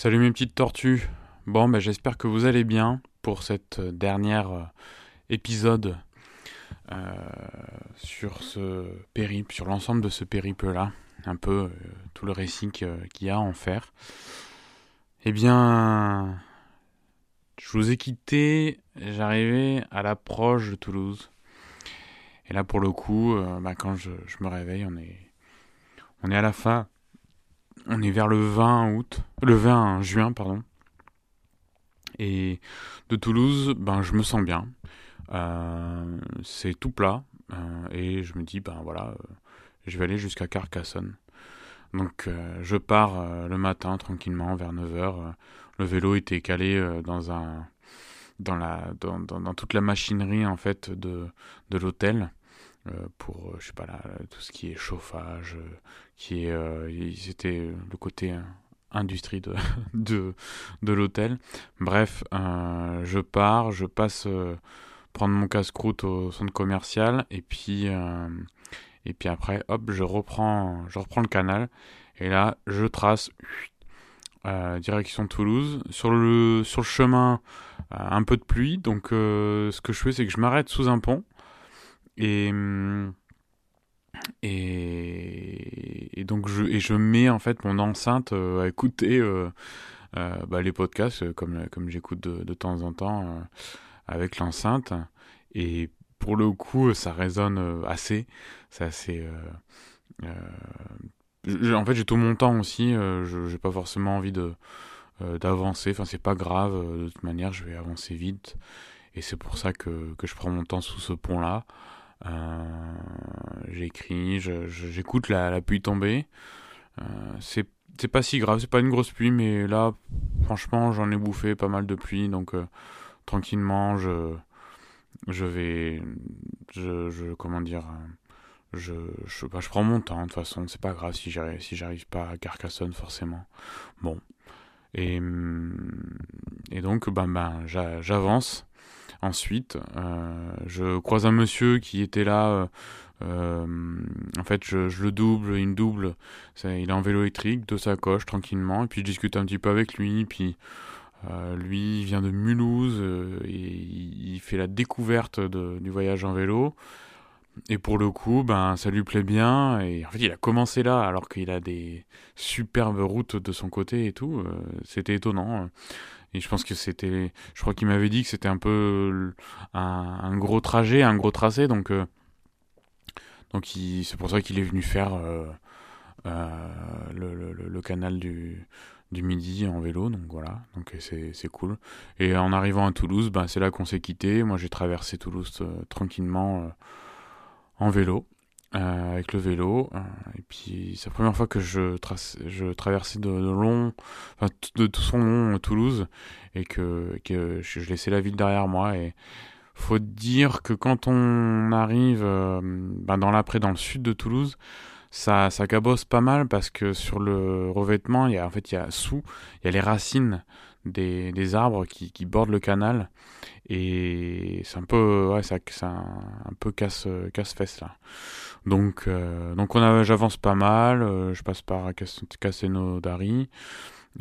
Salut mes petites tortues. Bon, ben, j'espère que vous allez bien pour cette dernière euh, épisode euh, sur ce périple, sur l'ensemble de ce périple-là, un peu euh, tout le récit qu'il y a à en faire. Eh bien, je vous ai quitté, j'arrivais à l'approche de Toulouse. Et là, pour le coup, bah, quand je, me réveille, on est à la fin on est vers le 20 août, le 20 juin, pardon. Et de Toulouse, ben, je me sens bien. Euh, c'est tout plat. Euh, et je me dis, ben voilà, euh, je vais aller jusqu'à Carcassonne. Donc je pars le matin tranquillement vers 9h. le vélo était calé dans un dans la dans, dans, toute la machinerie en fait de, de l'hôtel. Euh, pour euh, je sais pas là, tout ce qui est chauffage, euh, qui est c'était le côté industrie de, de, de l'hôtel. Bref, je pars, je passe prendre mon casse-croûte au centre commercial et puis, et puis après, hop, je reprends, je reprends le canal et là, je trace direction Toulouse. Sur le, sur le chemin, un peu de pluie, donc ce que je fais, c'est que je m'arrête sous un pont et, et, donc je, et je mets en fait mon enceinte euh, à écouter euh, euh, bah, les podcasts comme, comme j'écoute de, de, temps en temps avec l'enceinte. Et pour le coup, ça résonne assez. C'est en fait, j'ai tout mon temps aussi. je n'ai pas forcément envie de d'avancer. Enfin, c'est pas grave. De toute manière, je vais avancer vite. Et c'est pour ça que, que je prends mon temps sous ce pont-là. Euh, j'écris, j'écoute la, pluie tomber. Euh, c'est pas si grave, c'est pas une grosse pluie, mais là, franchement, j'en ai bouffé pas mal de pluie, donc euh, tranquillement, je, je vais, je comment dire, je, je, bah, je prends mon temps, de toute façon, c'est pas grave si j'arrive, si j'arrive pas à Carcassonne, forcément. Bon. Et, et donc, ben, ben, j'avance. Ensuite, euh, je croise un monsieur qui était là. Euh, euh, en fait, je, le double, il me double. il est en vélo électrique, de sa coche, tranquillement. Et puis je discute un petit peu avec lui. Puis lui, il vient de Mulhouse et il fait la découverte du voyage en vélo. Et pour le coup, ben, ça lui plaît bien. Et en fait, il a commencé là, alors qu'il a des superbes routes de son côté et tout. C'était étonnant. Et je pense que c'était, je crois qu'il m'avait dit que c'était un peu un, gros trajet, un gros tracé, donc euh, donc c'est pour ça qu'il est venu faire euh, euh, le, canal du du midi en vélo, donc voilà, donc c'est cool. Et en arrivant à Toulouse, ben, c'est là qu'on s'est quitté. Moi j'ai traversé Toulouse tranquillement en vélo. Euh, avec le vélo. Euh, et puis c'est la première fois que je, trace, je traversais de, long, de tout son long euh, Toulouse et que, que je, laissais la ville derrière moi. Et faut dire que quand on arrive ben dans l'après, dans le sud de Toulouse, ça, ça pas mal parce que sur le revêtement, il y a, en fait, il y a sous, il y a les racines des, des arbres qui, bordent le canal. Et c'est un peu ouais ça, un, peu casse casse fesse là. Donc euh, donc on j'avance pas mal euh, je passe par Casseno d'Ari.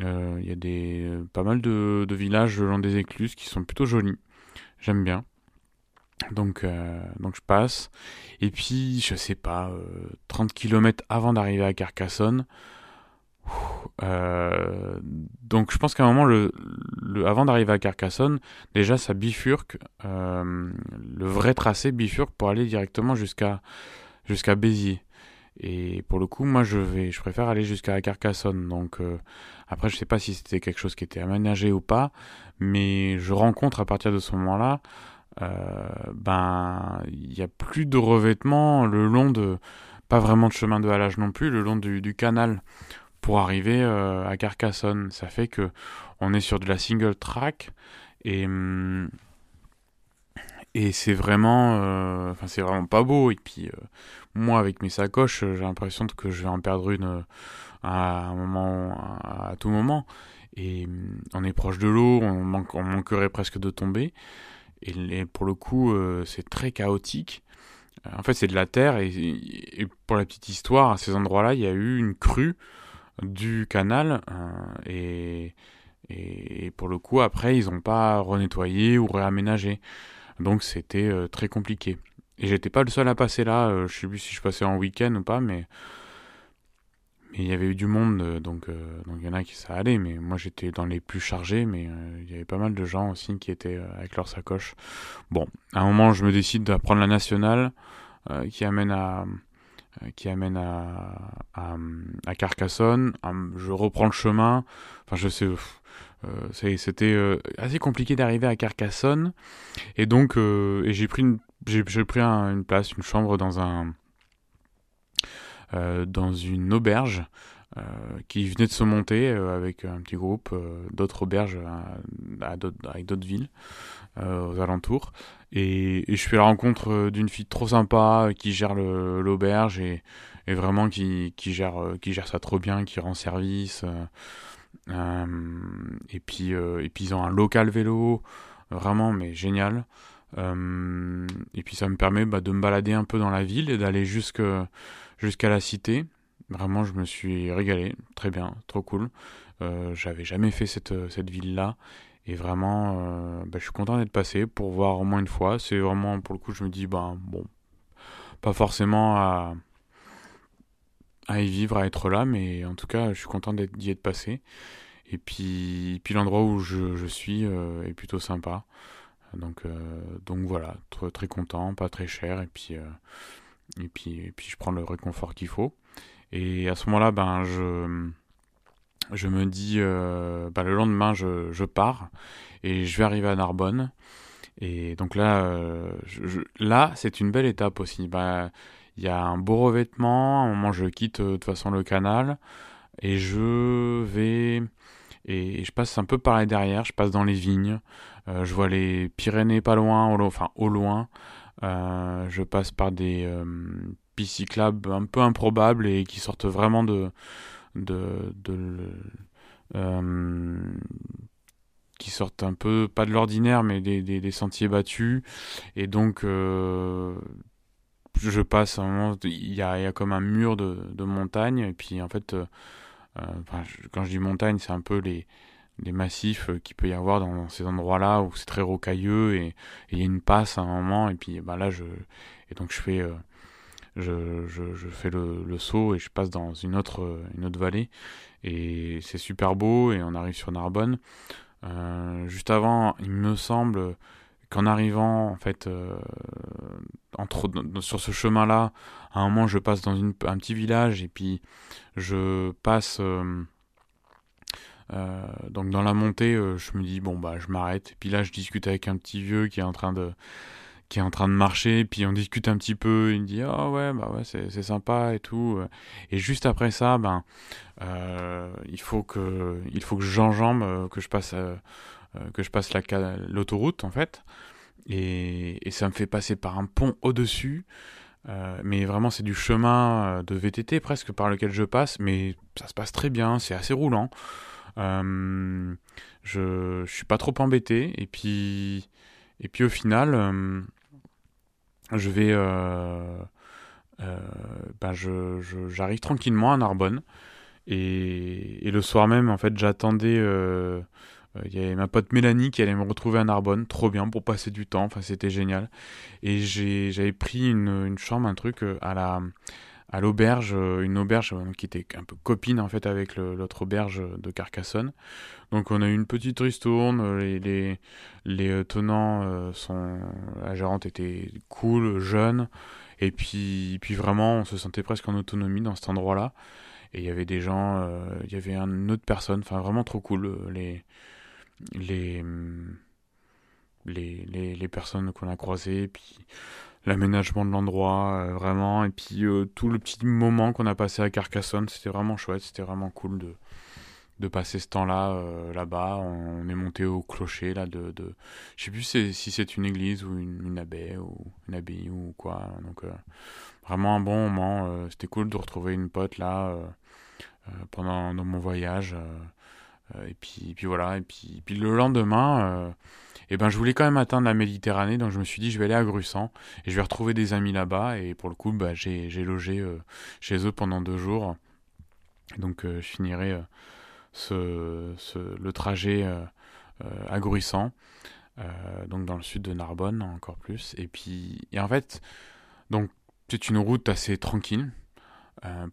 Euh, il y a des pas mal de, villages le long des écluses qui sont plutôt jolis. J'aime bien. Donc donc je passe. Et puis je sais pas 30 km avant d'arriver à Carcassonne euh, donc je pense qu'à un moment, avant d'arriver à Carcassonne, déjà ça bifurque, euh, le vrai tracé bifurque pour aller directement jusqu'à jusqu'à Béziers. Et pour le coup, moi je vais, je préfère aller jusqu'à Carcassonne. Donc euh, après, je sais pas si c'était quelque chose qui était aménagé ou pas, mais je rencontre à partir de ce moment-là, ben il y a plus de revêtement le long de, pas vraiment de chemin de halage non plus, le long du canal pour arriver euh, à Carcassonne. Ça fait que on est sur de la single track et hum, et c'est vraiment euh, enfin c'est vraiment pas beau. Et puis euh, moi avec mes sacoches j'ai l'impression que je vais en perdre une à un moment à, tout moment. Et hum, on est proche de l'eau on, manque, on manquerait presque de tomber. Et, pour le coup c'est très chaotique. En fait c'est de la terre et, et, pour la petite histoire à ces endroits là il y a eu une crue du canal euh, Et, et, pour le coup, après, ils n'ont pas renettoyé ou réaménagé. Donc c'était très compliqué. Et j'étais pas le seul à passer là. je sais plus si je passais en week-end ou pas, mais mais il y avait eu du monde, euh, donc euh, donc il y en a qui ça allait, mais moi j'étais dans les plus chargés, mais euh, il y avait pas mal de gens aussi qui étaient avec leur sacoche. Bon, à un moment je me décide d'apprendre la nationale qui amène à qui amène à, à, Carcassonne. Je reprends le chemin. Enfin, je sais, c'était assez compliqué d'arriver à Carcassonne. Et donc, j'ai pris, une, pris une place, une chambre dans un, euh, dans une auberge euh, qui venait de se monter euh, avec un petit groupe d'autres auberges à, avec d'autres villes aux alentours. Et, je fais la rencontre d'une fille trop sympa qui gère l'auberge et, et, vraiment qui, qui, gère, qui gère ça trop bien, qui rend service. et, puis, et puis ils ont un local vélo, vraiment, mais génial. et puis ça me permet bah, de me balader un peu dans la ville et d'aller jusqu'à la cité. Vraiment, je me suis régalé, très bien, trop cool. Euh, J'avais jamais fait cette, cette ville-là. Et vraiment, euh, bah, je suis content d'être passé pour voir au moins une fois. C'est vraiment, pour le coup, je me dis, bah, bon, pas forcément à, à y vivre, à être là, mais en tout cas, je suis content d'y être, passé. Et puis, puis l'endroit où je, je suis euh, est plutôt sympa. Donc, euh, donc voilà, très, très content, pas très cher. Et puis, et puis, et puis je prends le réconfort qu'il faut. Et à ce moment-là, ben, je, je me dis, euh, ben, le lendemain, je, je, pars et je vais arriver à Narbonne. Et donc là, euh, là c'est une belle étape aussi. Ben, il y a un beau revêtement. À un moment, je quitte euh, de toute façon le canal et je vais et je passe un peu par là derrière. Je passe dans les vignes. je vois les Pyrénées pas loin, enfin au loin. Euh, je passe par des euh, pistes un peu improbables et qui sortent vraiment de, euh, qui sortent un peu pas de l'ordinaire mais des, sentiers battus. Et donc je passe un moment il y a, comme un mur de montagne. Et puis en fait quand je dis montagne c'est un peu les des massifs euh, qu'il peut y avoir dans ces endroits-là où c'est très rocailleux et il y a une passe à un moment et puis bah là je et donc je fais euh, je, je, fais le, le, saut et je passe dans une autre une autre vallée et c'est super beau et on arrive sur Narbonne. Euh, juste avant il me semble qu'en arrivant en fait euh, entre, sur ce chemin là à un moment je passe dans une, un petit village et puis je passe euh, euh, donc dans la montée, euh, je me dis bon bah je m'arrête. Puis là, je discute avec un petit vieux qui est en train de qui est en train de marcher, puis on discute un petit peu, il me dit ah ouais bah ouais c'est sympa et tout. Et juste après ça, ben euh, il faut que il faut que j'enjambe, euh, que je passe que je passe l'autoroute en fait, et, et, ça me fait passer par un pont au dessus. mais vraiment c'est du chemin de VTT presque par lequel je passe, mais ça se passe très bien, c'est assez roulant. Euh, je, je suis pas trop embêté. Et puis, et puis au final, euh, je vais. Ben je, j'arrive tranquillement à Narbonne. Et, et, le soir même, en fait, j'attendais. Il y avait ma pote Mélanie qui allait me retrouver à Narbonne, trop bien pour passer du temps, enfin c'était génial. Et j'avais pris une, une, chambre, un truc à la, à l'auberge, euh, une auberge euh, qui était un peu copine en fait avec l'autre auberge de Carcassonne. Donc on a eu une petite ristourne, euh, les, tenants sont, la gérante était cool, jeune, et puis, puis vraiment on se sentait presque en autonomie dans cet endroit-là. Et il y avait des gens, il y avait une autre personne, enfin vraiment trop cool, les, les, les, les, les personnes qu'on a croisées, puis l'aménagement de l'endroit, euh, vraiment. Et puis euh, tout le petit moment qu'on a passé à Carcassonne, c'était vraiment chouette, c'était vraiment cool de, de passer ce temps-là euh, là-bas. On est monté au clocher là de, de... je sais plus si c'est une église ou une, une abbaye ou une abbaye ou quoi. Donc vraiment un bon moment. c'était cool de retrouver une pote là pendant dans mon voyage. Et puis, puis voilà. Et puis, puis le lendemain et ben je voulais quand même atteindre la Méditerranée, donc je me suis dit je vais aller à Grussan et je vais retrouver des amis là-bas. Et pour le coup, bah, j'ai logé euh, chez eux pendant deux jours. Donc euh, je finirai euh, ce, le trajet agrissant. donc dans le sud de Narbonne encore plus. Et puis, et en fait, donc c'est une route assez tranquille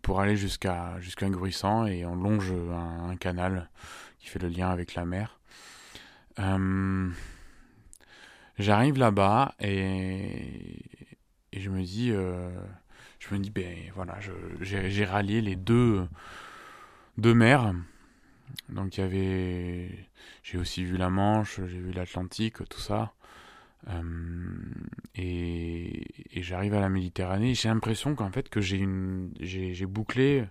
pour aller jusqu'à jusqu'à Gruissant et on longe un, canal qui fait le lien avec la mer. J'arrive là-bas et, et, je me dis, euh, je me dis, ben voilà, j'ai rallié les deux, deux mers. Donc il y avait, j'ai aussi vu la Manche, j'ai vu l'Atlantique, tout ça. Euh, et, j'arrive à la Méditerranée. J'ai l'impression qu'en fait que j'ai bouclé,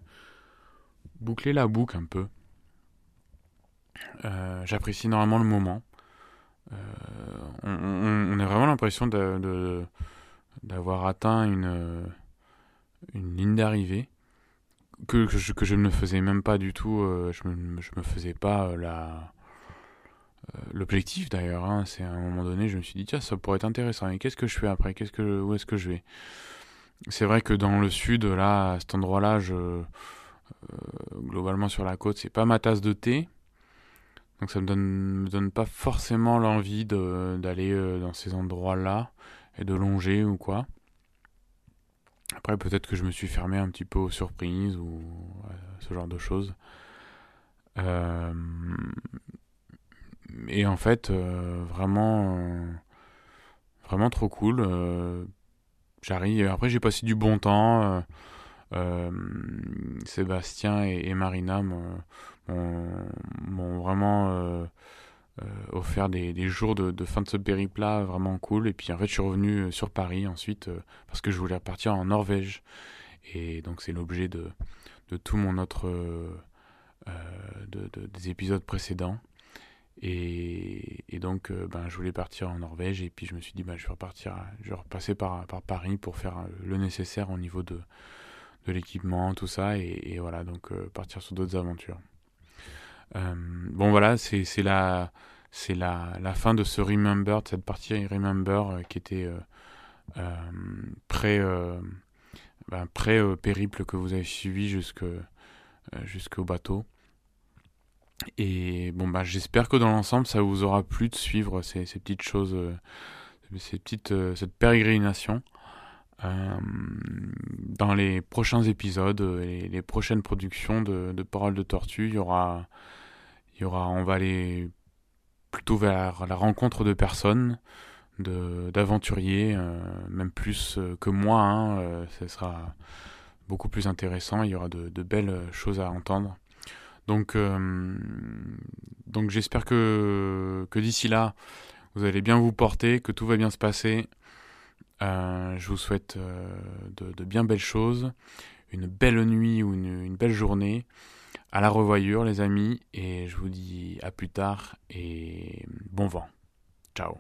bouclé la boucle un peu. Euh, J'apprécie énormément le moment. Euh, on, a vraiment l'impression d'avoir atteint une, ligne d'arrivée que, je, ne faisais même pas du tout. Je, me, je me faisais pas la l'objectif d'ailleurs. Hein, c'est à un moment donné, je me suis dit tiens, ça pourrait être intéressant. Et qu'est-ce que je fais après? Qu'est-ce que où est-ce que je vais? C'est vrai que dans le sud, là, à cet endroit-là, je globalement sur la côte, c'est pas ma tasse de thé. Donc ça me donne, me donne pas forcément l'envie d'aller euh, dans ces endroits-là et de longer ou quoi. Après peut-être que je me suis fermé un petit peu aux surprises ou ce genre de choses. Euh, et en fait, euh, vraiment, vraiment trop cool. J'arrive. Après j'ai passé du bon temps. Sébastien et, Marina m'ont vraiment euh, euh, offert des, jours de, fin de ce périple-là vraiment cool. Et puis en fait, je suis revenu euh, sur Paris ensuite parce que je voulais repartir en Norvège. Et donc c'est l'objet de, tout mon autre de, des épisodes précédents. Et, donc, ben, je voulais partir en Norvège et puis je me suis dit, ben, je vais repartir, je vais repasser par, par Paris pour faire le nécessaire au niveau de, de l'équipement, tout ça, et, voilà, donc partir sur d'autres aventures. Euh, bon voilà, c'est la c'est la, fin de ce Remember, de cette partie Remember euh, qui était euh, pré, ben, périple que vous avez suivi jusque jusqu'au bateau. Et bon bah j'espère que dans l'ensemble ça vous aura plu de suivre ces, petites choses, ces petites cette pérégrination. dans les prochains épisodes les prochaines productions de, Paroles de Tortue, il y aura y aura, on va aller plutôt vers la rencontre de personnes, de d'aventuriers, euh, même plus euh, que moi. Hein, euh, ce sera beaucoup plus intéressant. Il y aura de belles choses à entendre. Donc, donc j'espère que, d'ici là, vous allez bien vous porter, que tout va bien se passer. je vous souhaite de, de, bien belles choses, une belle nuit ou une, une belle journée à la revoyure les amis et je vous dis à plus tard et bon vent. Ciao